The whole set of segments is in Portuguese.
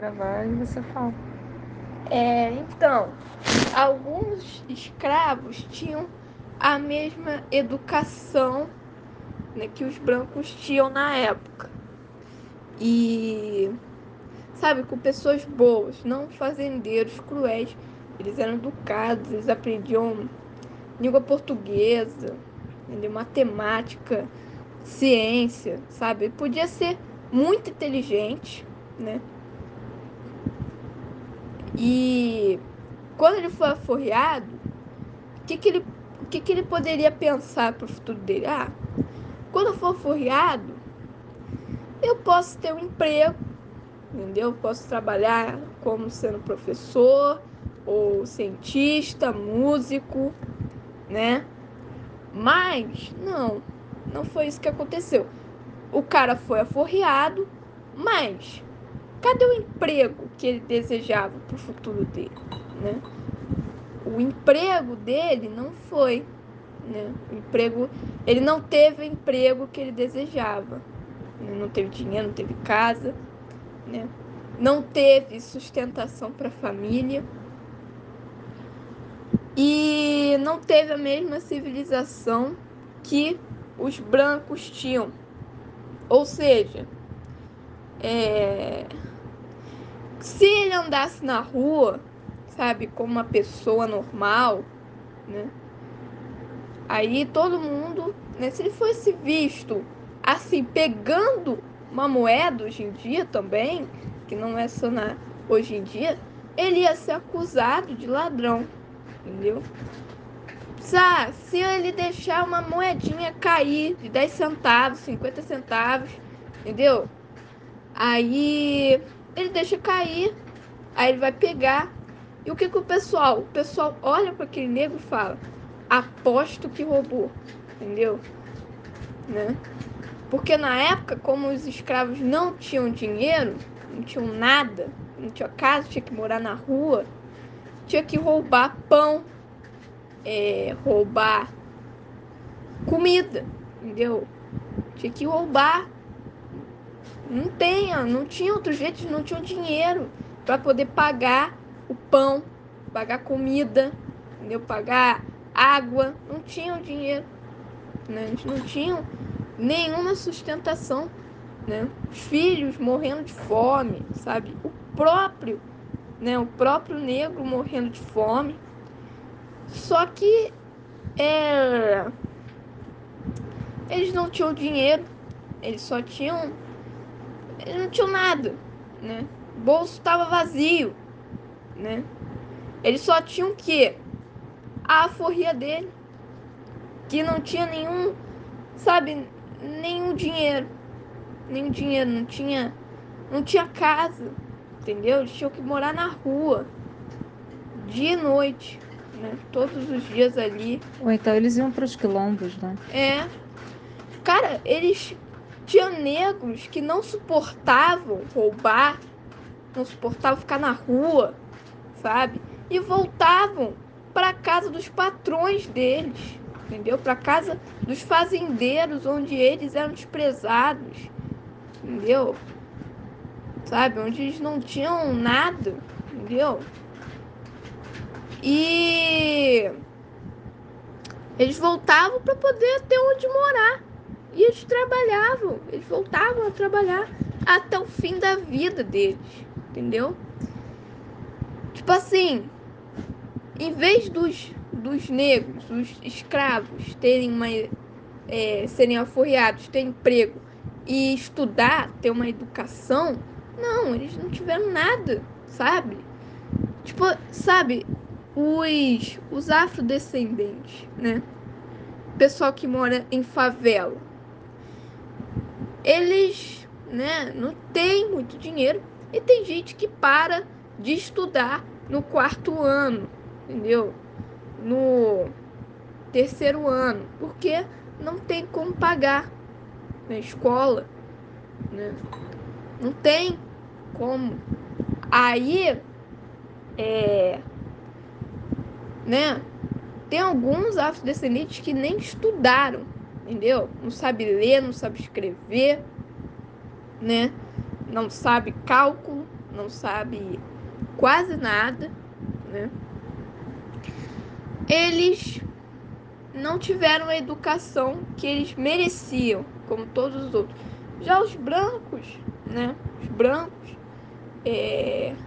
gravar e você fala. É, então, alguns escravos tinham a mesma educação né, que os brancos tinham na época. E, sabe, com pessoas boas, não fazendeiros cruéis. Eles eram educados, eles aprendiam língua portuguesa, entendeu? matemática, ciência, sabe? Podia ser muito inteligente, né? E quando ele foi aforreado, o que, que, ele, que, que ele poderia pensar para o futuro dele? Ah, quando eu for aforreado, eu posso ter um emprego, entendeu? Eu posso trabalhar como sendo professor, ou cientista, músico, né? Mas não, não foi isso que aconteceu. O cara foi aforreado, mas cadê o emprego que ele desejava para o futuro dele, né? O emprego dele não foi, né? O emprego, ele não teve o emprego que ele desejava. Né? Não teve dinheiro, não teve casa, né? Não teve sustentação para a família. E não teve a mesma civilização que os brancos tinham. Ou seja, é... se ele andasse na rua, sabe, como uma pessoa normal, né? Aí todo mundo, né, se ele fosse visto assim, pegando uma moeda hoje em dia também, que não é só na hoje em dia, ele ia ser acusado de ladrão, entendeu? Ah, se ele deixar uma moedinha cair de 10 centavos, 50 centavos, entendeu? Aí ele deixa cair, aí ele vai pegar. E o que, que o pessoal? O pessoal olha para aquele negro e fala: aposto que roubou, entendeu? Né? Porque na época, como os escravos não tinham dinheiro, não tinham nada, não tinha casa, tinha que morar na rua, tinha que roubar pão, é, roubar comida, entendeu? Tinha que roubar. Não tenha, não tinha outro jeito, não tinha dinheiro para poder pagar o pão, pagar comida, entendeu? Pagar água, não tinham dinheiro, né? Eles não tinham nenhuma sustentação, né? Os filhos morrendo de fome, sabe? O próprio, né? O próprio negro morrendo de fome. Só que é, eles não tinham dinheiro, eles só tinham, eles não tinham nada, né? O bolso estava vazio, né? Eles só tinham o quê? A aforria dele, que não tinha nenhum, sabe, nenhum dinheiro. Nenhum dinheiro, não tinha. Não tinha casa. Entendeu? Eles tinham que morar na rua. Dia e noite. Né? Todos os dias ali. Ou então eles iam para os quilombos, né? É. Cara, eles tinham negros que não suportavam roubar, não suportavam ficar na rua, sabe? E voltavam para casa dos patrões deles entendeu? Para casa dos fazendeiros, onde eles eram desprezados, entendeu? Sabe? Onde eles não tinham nada, entendeu? E eles voltavam para poder ter onde morar. E eles trabalhavam, eles voltavam a trabalhar até o fim da vida deles, entendeu? Tipo assim, em vez dos dos negros, os escravos, terem uma, é, serem aforreados, ter emprego e estudar, ter uma educação, não, eles não tiveram nada, sabe? Tipo, sabe, os, os afrodescendentes, né? Pessoal que mora em favela. Eles, né, não tem muito dinheiro e tem gente que para de estudar no quarto ano, entendeu? no terceiro ano, porque não tem como pagar na escola, né? Não tem como. Aí, é, né? Tem alguns afrodescendentes que nem estudaram, entendeu? Não sabe ler, não sabe escrever, né? Não sabe cálculo, não sabe quase nada, né? Eles não tiveram a educação que eles mereciam, como todos os outros. Já os brancos, né? Os brancos, é...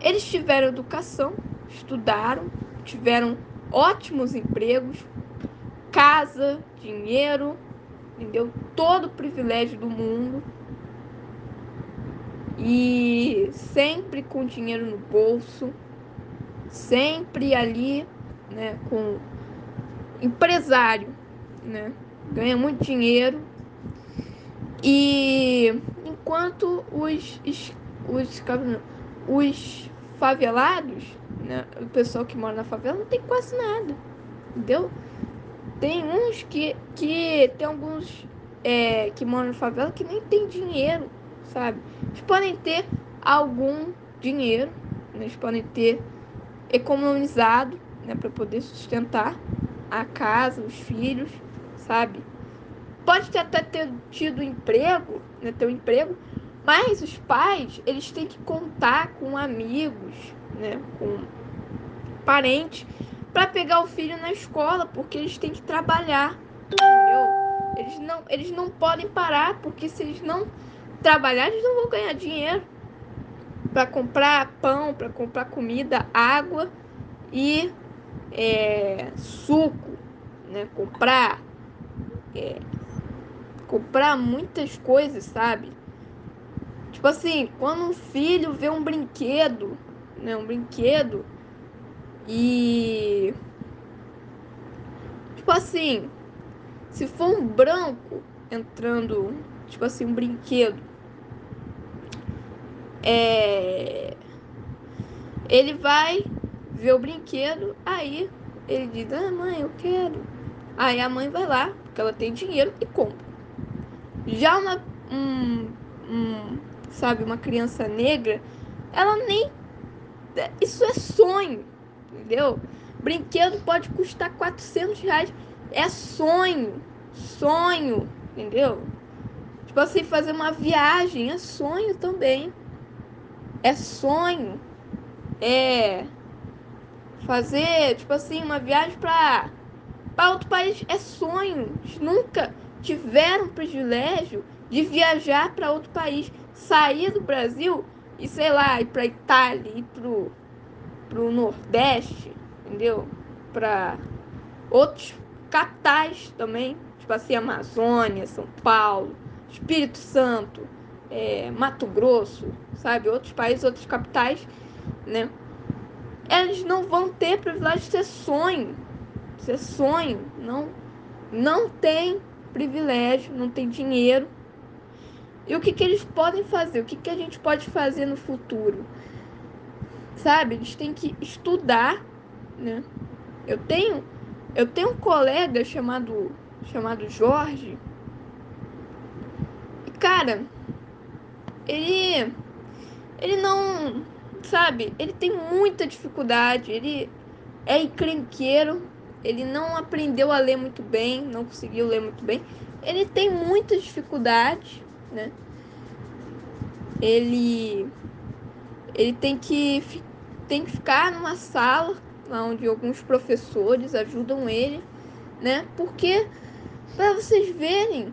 eles tiveram educação, estudaram, tiveram ótimos empregos, casa, dinheiro, entendeu? Todo o privilégio do mundo. E sempre com dinheiro no bolso, sempre ali, né, com empresário, né? Ganha muito dinheiro. E enquanto os os, os, os favelados, né, o pessoal que mora na favela não tem quase nada, entendeu? Tem uns que, que tem alguns é, que moram na favela que nem tem dinheiro, sabe? Eles podem ter algum dinheiro, né? eles podem ter economizado né, para poder sustentar a casa, os filhos, sabe? Pode até ter tido emprego, né, ter um emprego, mas os pais, eles têm que contar com amigos, né, com parentes para pegar o filho na escola, porque eles têm que trabalhar, entendeu? Eles não, eles não podem parar, porque se eles não trabalhar, eles não vão ganhar dinheiro para comprar pão, para comprar comida, água e é, suco, né? Comprar, é, comprar muitas coisas, sabe? Tipo assim, quando um filho vê um brinquedo, né? Um brinquedo e. Tipo assim, se for um branco entrando, tipo assim, um brinquedo, é. Ele vai ver o brinquedo, aí ele diz: Ah, mãe, eu quero. Aí a mãe vai lá, porque ela tem dinheiro e compra. Já uma. Um, um, sabe, uma criança negra, ela nem. Isso é sonho entendeu? Brinquedo pode custar 400 reais. É sonho, sonho, entendeu? Tipo assim, fazer uma viagem é sonho também. É sonho. É fazer, tipo assim, uma viagem para para outro país é sonho. Nunca tiveram privilégio de viajar para outro país, sair do Brasil e sei lá, ir para Itália, ir pro pro Nordeste, entendeu? Para outros capitais também, tipo assim, Amazônia, São Paulo, Espírito Santo, é, Mato Grosso, sabe? Outros países, outras capitais, né? Eles não vão ter privilégio de ser sonho. Ser sonho. Não, não tem privilégio, não tem dinheiro. E o que, que eles podem fazer? O que, que a gente pode fazer no futuro? Sabe? Eles têm que estudar, né? Eu tenho, eu tenho um colega chamado, chamado Jorge. E cara, ele, ele não, sabe? Ele tem muita dificuldade. Ele é encrenqueiro. Ele não aprendeu a ler muito bem, não conseguiu ler muito bem. Ele tem muitas dificuldades, né? Ele ele tem que tem que ficar numa sala onde alguns professores ajudam ele, né? Porque para vocês verem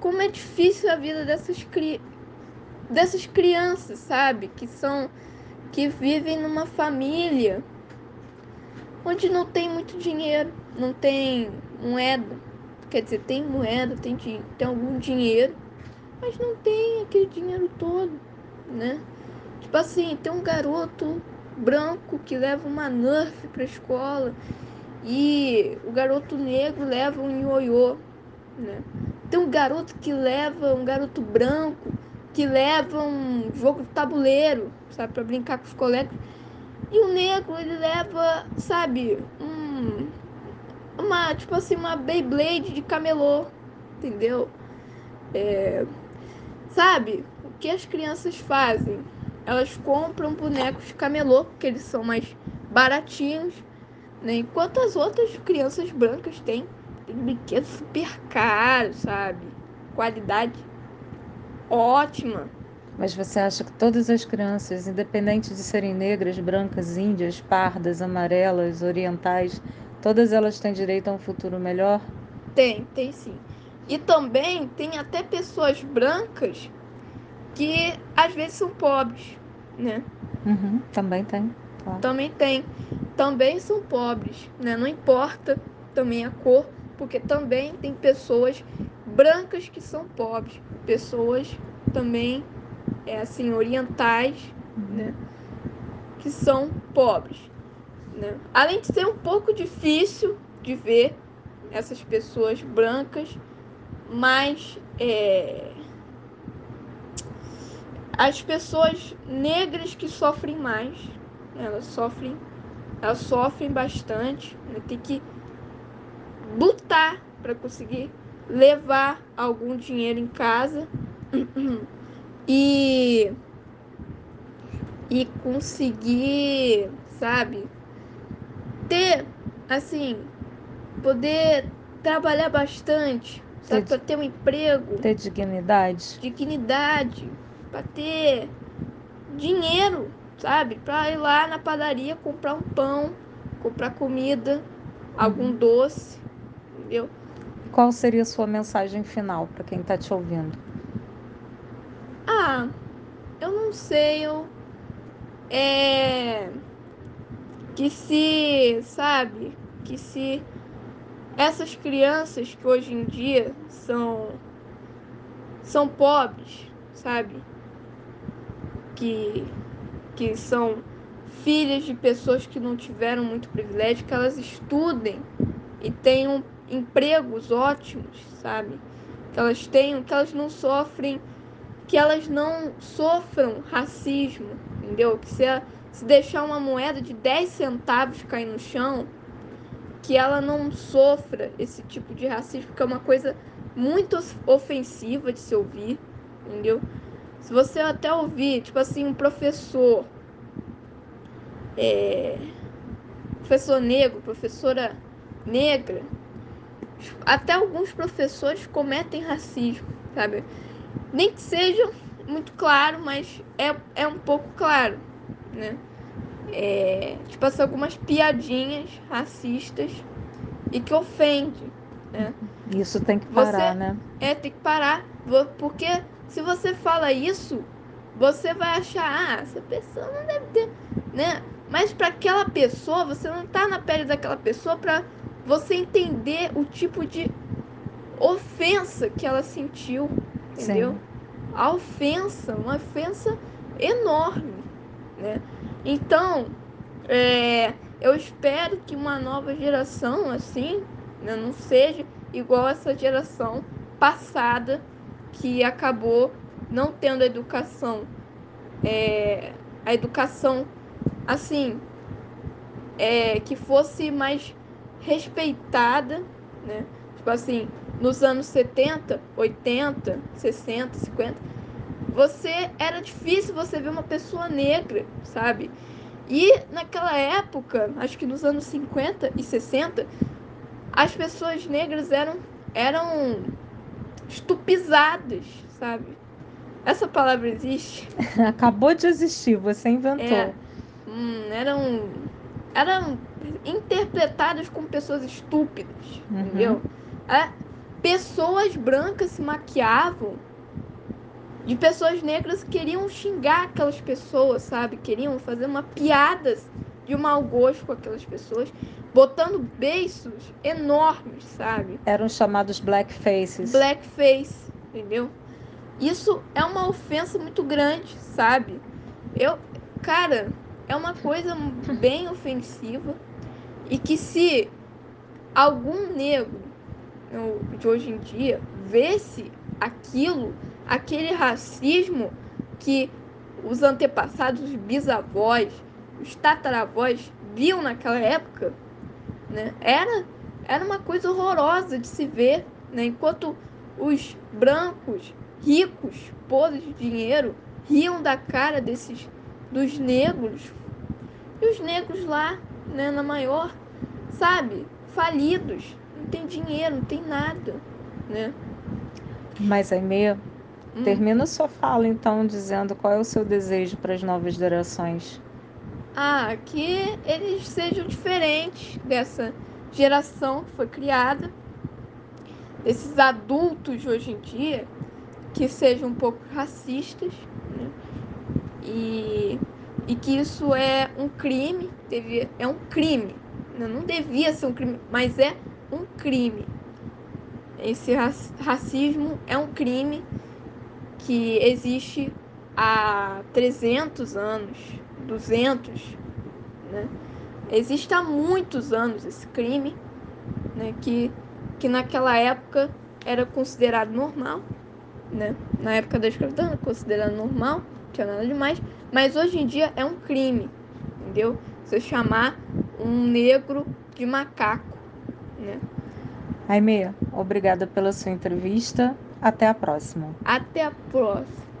como é difícil a vida dessas cri... dessas crianças, sabe? Que são que vivem numa família onde não tem muito dinheiro, não tem moeda. Quer dizer, tem moeda, tem, tem algum dinheiro, mas não tem aquele dinheiro todo, né? Tipo assim, tem um garoto branco que leva uma Nerf pra escola e o garoto negro leva um ioiô, né? Tem um garoto que leva, um garoto branco que leva um jogo de tabuleiro, sabe, para brincar com os colegas. E o negro, ele leva, sabe, um uma, tipo assim, uma Beyblade de camelô, entendeu? É, sabe, o que as crianças fazem? Elas compram bonecos de camelô, porque eles são mais baratinhos, né? Enquanto as outras crianças brancas têm, tem brinquedos super caros, sabe? Qualidade ótima, Mas você acha que todas as crianças, independente de serem negras, brancas, índias, pardas, amarelas, orientais, todas elas têm direito a um futuro melhor? Tem, tem sim. E também tem até pessoas brancas que às vezes são pobres, né? Uhum, também tem. Claro. Também tem. Também são pobres, né? Não importa também a cor, porque também tem pessoas brancas que são pobres, pessoas também é assim orientais, uhum. né? Que são pobres, né? Além de ser um pouco difícil de ver essas pessoas brancas, mas é, as pessoas negras que sofrem mais, né? elas sofrem, elas sofrem bastante, né? tem que lutar para conseguir levar algum dinheiro em casa e e conseguir, sabe, ter assim, poder trabalhar bastante, sabe, para ter um emprego, ter dignidade, dignidade, para ter dinheiro, sabe, para ir lá na padaria comprar um pão, comprar comida, algum uhum. doce, entendeu? Qual seria a sua mensagem final para quem está te ouvindo? Ah, eu não sei, eu é que se, sabe, que se essas crianças que hoje em dia são são pobres, sabe? Que que são filhas de pessoas que não tiveram muito privilégio, que elas estudem e tenham empregos ótimos, sabe? Que elas tenham, que elas não sofrem, que elas não sofram racismo, entendeu? Que se, se deixar uma moeda de 10 centavos cair no chão, que ela não sofra esse tipo de racismo, porque é uma coisa muito ofensiva de se ouvir, entendeu? Se você até ouvir, tipo assim, um professor, é, professor negro, professora negra, até alguns professores cometem racismo, sabe? Nem que seja muito claro, mas é, é um pouco claro, né? É, tipo assim, algumas piadinhas racistas e que ofende, né? Isso tem que parar, você, né? É, tem que parar, porque se você fala isso, você vai achar, ah, essa pessoa não deve ter, né? Mas para aquela pessoa, você não tá na pele daquela pessoa para você entender o tipo de ofensa que ela sentiu, entendeu? Sim. A ofensa, uma ofensa enorme, né? Então, é, eu espero que uma nova geração assim né, não seja igual essa geração passada que acabou não tendo educação, é, a educação assim, é, que fosse mais respeitada, né? Tipo assim, nos anos 70, 80, 60, 50, você era difícil você ver uma pessoa negra, sabe? E naquela época, acho que nos anos 50 e 60, as pessoas negras eram eram estupizadas, sabe? Essa palavra existe? Acabou de existir, você inventou. É, hum, eram eram interpretadas como pessoas estúpidas, uhum. entendeu? É, pessoas brancas se maquiavam de pessoas negras que queriam xingar aquelas pessoas, sabe? Queriam fazer uma piada de mau gosto com aquelas pessoas, botando beiços enormes, sabe? Eram chamados blackfaces. Blackface, entendeu? Isso é uma ofensa muito grande, sabe? Eu, cara, é uma coisa bem ofensiva e que se algum negro de hoje em dia vesse aquilo, aquele racismo que os antepassados, os bisavós, os tataravós viam naquela época, né? Era, era uma coisa horrorosa de se ver, né? Enquanto os brancos, ricos, podres de dinheiro, riam da cara desses dos negros. E os negros lá, né, na maior, sabe, falidos, não tem dinheiro, não tem nada, né? Mas aí meio Hum. Termina sua fala então dizendo qual é o seu desejo para as novas gerações. Ah, que eles sejam diferentes dessa geração que foi criada, desses adultos hoje em dia, que sejam um pouco racistas, né? e, e que isso é um crime, devia, é um crime, né? não devia ser um crime, mas é um crime. Esse racismo é um crime que existe há 300 anos, 200, né? Existe há muitos anos esse crime, né? Que, que naquela época era considerado normal, né? Na época da escravidão era considerado normal, não tinha nada demais, mas hoje em dia é um crime, entendeu? Você chamar um negro de macaco, né? Aimee, obrigada pela sua entrevista. Até a próxima. Até a próxima.